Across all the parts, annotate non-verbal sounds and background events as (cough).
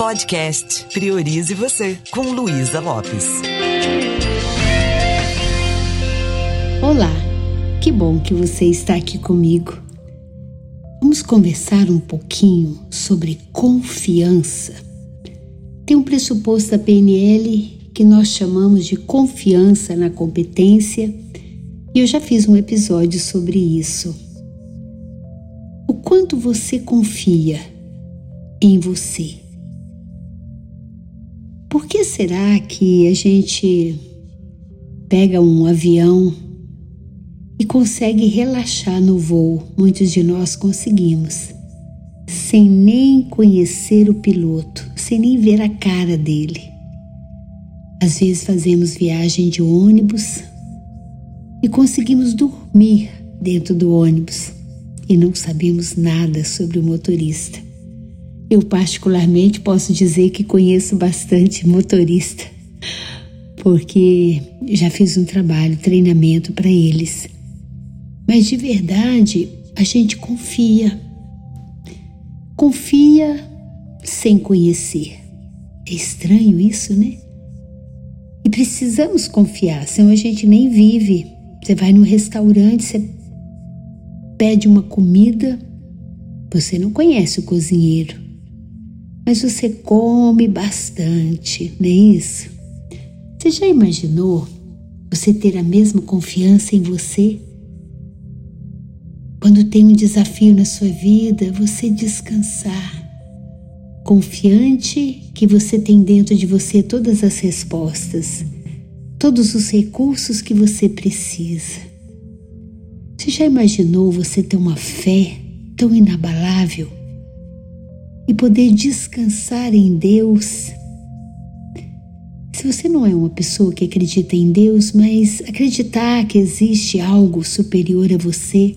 Podcast Priorize Você, com Luísa Lopes. Olá, que bom que você está aqui comigo. Vamos conversar um pouquinho sobre confiança. Tem um pressuposto da PNL que nós chamamos de confiança na competência e eu já fiz um episódio sobre isso. O quanto você confia em você? Por que será que a gente pega um avião e consegue relaxar no voo? Muitos de nós conseguimos, sem nem conhecer o piloto, sem nem ver a cara dele. Às vezes fazemos viagem de ônibus e conseguimos dormir dentro do ônibus e não sabemos nada sobre o motorista. Eu, particularmente, posso dizer que conheço bastante motorista, porque já fiz um trabalho, treinamento para eles. Mas de verdade, a gente confia. Confia sem conhecer. É estranho isso, né? E precisamos confiar, senão a gente nem vive. Você vai no restaurante, você pede uma comida, você não conhece o cozinheiro mas você come bastante, não é isso? Você já imaginou você ter a mesma confiança em você? Quando tem um desafio na sua vida, você descansar, confiante que você tem dentro de você todas as respostas, todos os recursos que você precisa. Você já imaginou você ter uma fé tão inabalável? E poder descansar em Deus. Se você não é uma pessoa que acredita em Deus, mas acreditar que existe algo superior a você,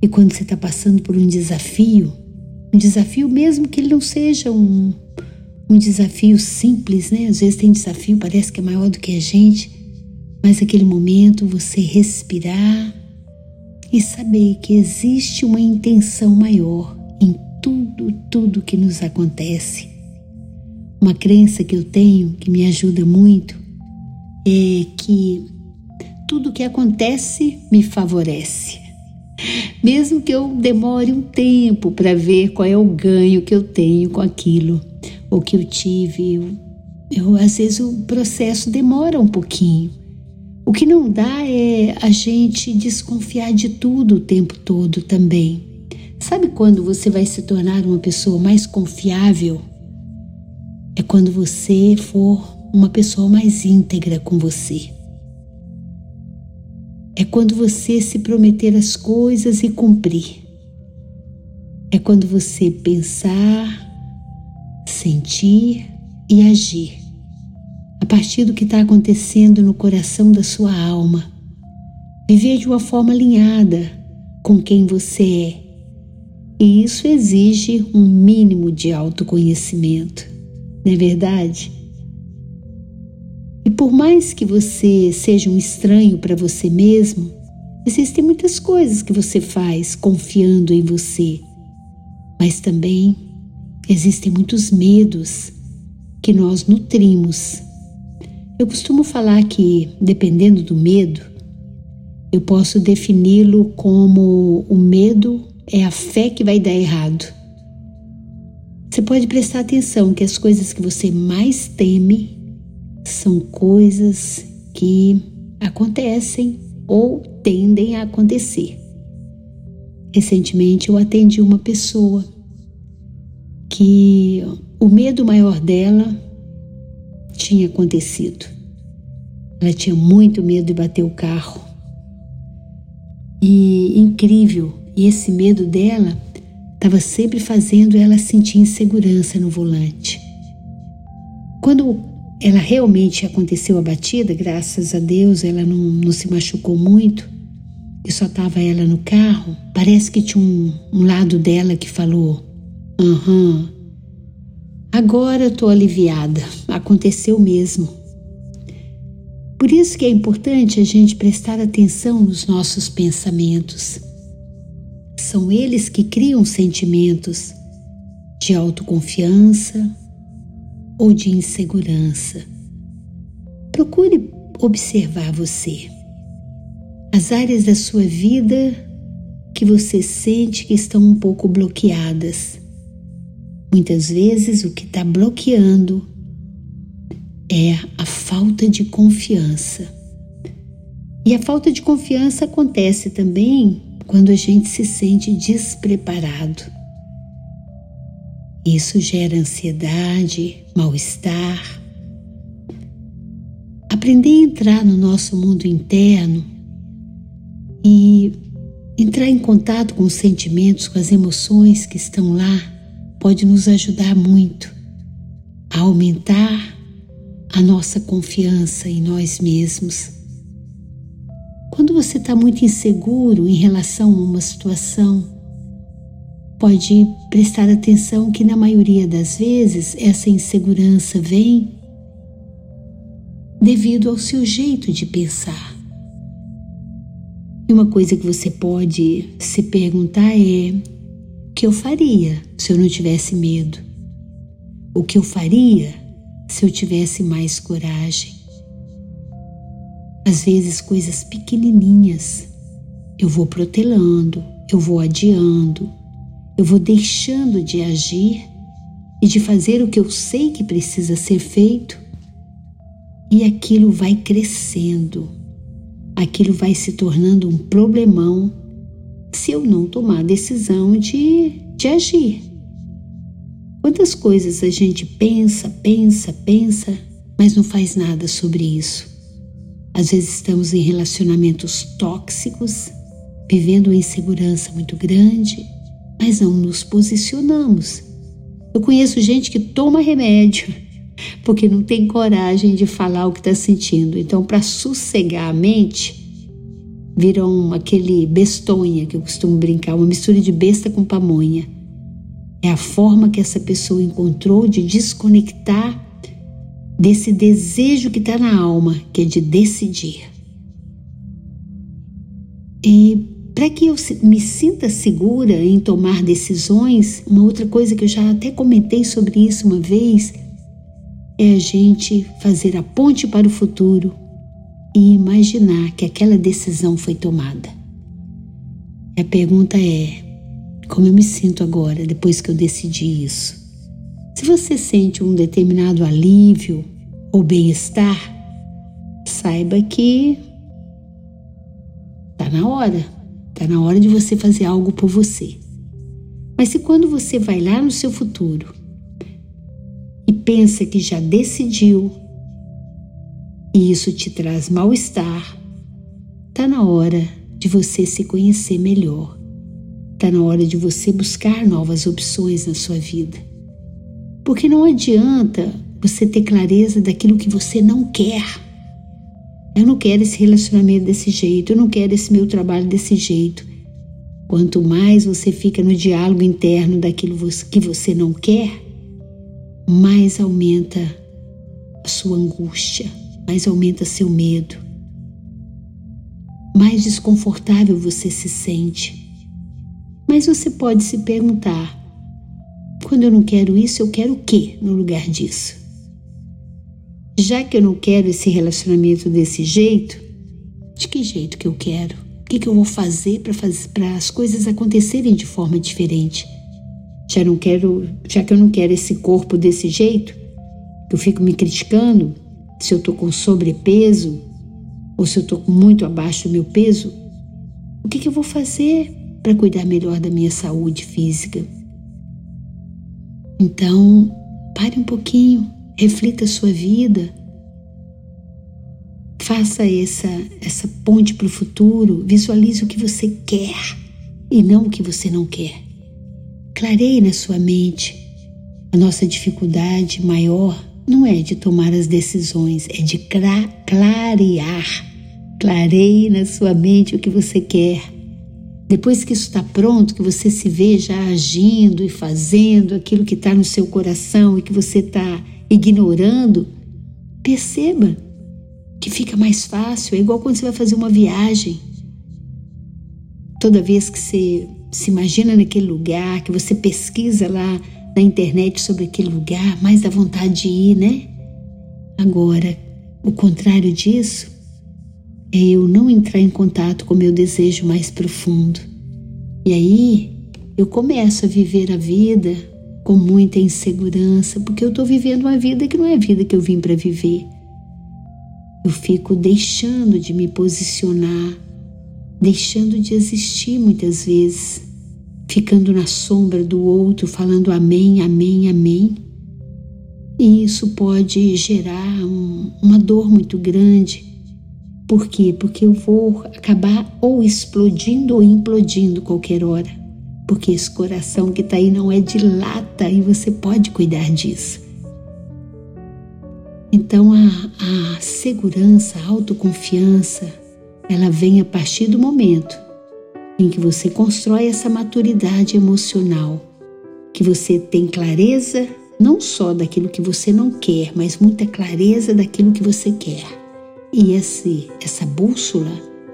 e quando você está passando por um desafio, um desafio mesmo que ele não seja um, um desafio simples, né? Às vezes tem desafio, parece que é maior do que a gente, mas aquele momento você respirar e saber que existe uma intenção maior tudo, tudo que nos acontece. Uma crença que eu tenho que me ajuda muito é que tudo que acontece me favorece. Mesmo que eu demore um tempo para ver qual é o ganho que eu tenho com aquilo ou que eu tive, eu, eu, às vezes o processo demora um pouquinho. O que não dá é a gente desconfiar de tudo o tempo todo também. Sabe quando você vai se tornar uma pessoa mais confiável? É quando você for uma pessoa mais íntegra com você. É quando você se prometer as coisas e cumprir. É quando você pensar, sentir e agir a partir do que está acontecendo no coração da sua alma. Viver de uma forma alinhada com quem você é e isso exige um mínimo de autoconhecimento, não é verdade? E por mais que você seja um estranho para você mesmo, existem muitas coisas que você faz confiando em você, mas também existem muitos medos que nós nutrimos. Eu costumo falar que, dependendo do medo, eu posso defini-lo como o medo é a fé que vai dar errado. Você pode prestar atenção que as coisas que você mais teme são coisas que acontecem ou tendem a acontecer. Recentemente eu atendi uma pessoa que o medo maior dela tinha acontecido. Ela tinha muito medo de bater o carro. E incrível, e esse medo dela estava sempre fazendo ela sentir insegurança no volante. Quando ela realmente aconteceu a batida, graças a Deus ela não, não se machucou muito e só estava ela no carro, parece que tinha um, um lado dela que falou: Aham, agora estou aliviada, aconteceu mesmo. Por isso que é importante a gente prestar atenção nos nossos pensamentos são eles que criam sentimentos de autoconfiança, ou de insegurança. Procure observar você. As áreas da sua vida que você sente que estão um pouco bloqueadas. Muitas vezes o que está bloqueando é a falta de confiança. E a falta de confiança acontece também quando a gente se sente despreparado. Isso gera ansiedade, mal-estar. Aprender a entrar no nosso mundo interno e entrar em contato com os sentimentos, com as emoções que estão lá, pode nos ajudar muito a aumentar a nossa confiança em nós mesmos. Quando você está muito inseguro em relação a uma situação, pode prestar atenção que, na maioria das vezes, essa insegurança vem devido ao seu jeito de pensar. E uma coisa que você pode se perguntar é: o que eu faria se eu não tivesse medo? O que eu faria se eu tivesse mais coragem? Às vezes, coisas pequenininhas eu vou protelando, eu vou adiando, eu vou deixando de agir e de fazer o que eu sei que precisa ser feito, e aquilo vai crescendo, aquilo vai se tornando um problemão se eu não tomar a decisão de, de agir. Quantas coisas a gente pensa, pensa, pensa, mas não faz nada sobre isso. Às vezes estamos em relacionamentos tóxicos, vivendo uma insegurança muito grande, mas não nos posicionamos. Eu conheço gente que toma remédio (laughs) porque não tem coragem de falar o que está sentindo. Então, para sossegar a mente, viram aquele bestonha que eu costumo brincar, uma mistura de besta com pamonha. É a forma que essa pessoa encontrou de desconectar desse desejo que está na alma, que é de decidir. E para que eu me sinta segura em tomar decisões, uma outra coisa que eu já até comentei sobre isso uma vez, é a gente fazer a ponte para o futuro e imaginar que aquela decisão foi tomada. A pergunta é: como eu me sinto agora depois que eu decidi isso? Se você sente um determinado alívio ou bem-estar, saiba que está na hora, está na hora de você fazer algo por você. Mas se quando você vai lá no seu futuro e pensa que já decidiu e isso te traz mal-estar, está na hora de você se conhecer melhor. Está na hora de você buscar novas opções na sua vida. Porque não adianta você ter clareza daquilo que você não quer. Eu não quero esse relacionamento desse jeito, eu não quero esse meu trabalho desse jeito. Quanto mais você fica no diálogo interno daquilo que você não quer, mais aumenta a sua angústia, mais aumenta seu medo, mais desconfortável você se sente. Mas você pode se perguntar: quando eu não quero isso, eu quero o que no lugar disso? Já que eu não quero esse relacionamento desse jeito, de que jeito que eu quero? O que, que eu vou fazer para as coisas acontecerem de forma diferente? Já não quero, já que eu não quero esse corpo desse jeito, que eu fico me criticando se eu tô com sobrepeso ou se eu tô muito abaixo do meu peso, o que, que eu vou fazer para cuidar melhor da minha saúde física? Então, pare um pouquinho, reflita a sua vida, faça essa, essa ponte para o futuro, visualize o que você quer e não o que você não quer. Clareie na sua mente. A nossa dificuldade maior não é de tomar as decisões, é de clarear. Clareie na sua mente o que você quer depois que isso está pronto, que você se vê já agindo e fazendo aquilo que está no seu coração e que você está ignorando, perceba que fica mais fácil. É igual quando você vai fazer uma viagem. Toda vez que você se imagina naquele lugar, que você pesquisa lá na internet sobre aquele lugar, mais dá vontade de ir, né? Agora, o contrário disso é eu não entrar em contato com meu desejo mais profundo. E aí eu começo a viver a vida com muita insegurança, porque eu estou vivendo uma vida que não é a vida que eu vim para viver. Eu fico deixando de me posicionar, deixando de existir muitas vezes, ficando na sombra do outro, falando amém, amém, amém. E isso pode gerar um, uma dor muito grande. Por quê? Porque eu vou acabar ou explodindo ou implodindo qualquer hora. Porque esse coração que está aí não é de lata e você pode cuidar disso. Então a, a segurança, a autoconfiança, ela vem a partir do momento em que você constrói essa maturidade emocional, que você tem clareza não só daquilo que você não quer, mas muita clareza daquilo que você quer. E esse, essa bússola,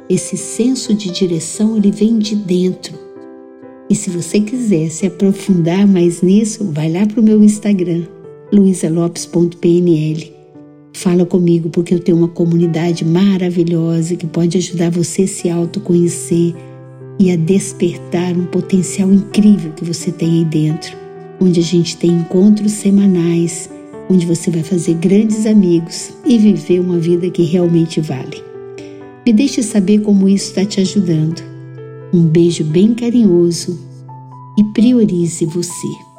esse senso de direção, ele vem de dentro. E se você quiser se aprofundar mais nisso, vai lá para o meu Instagram, luisalopes.pnl. Fala comigo porque eu tenho uma comunidade maravilhosa que pode ajudar você a se autoconhecer e a despertar um potencial incrível que você tem aí dentro onde a gente tem encontros semanais, onde você vai fazer grandes amigos e viver uma vida que realmente vale. Me deixe saber como isso está te ajudando. Um beijo bem carinhoso e priorize você.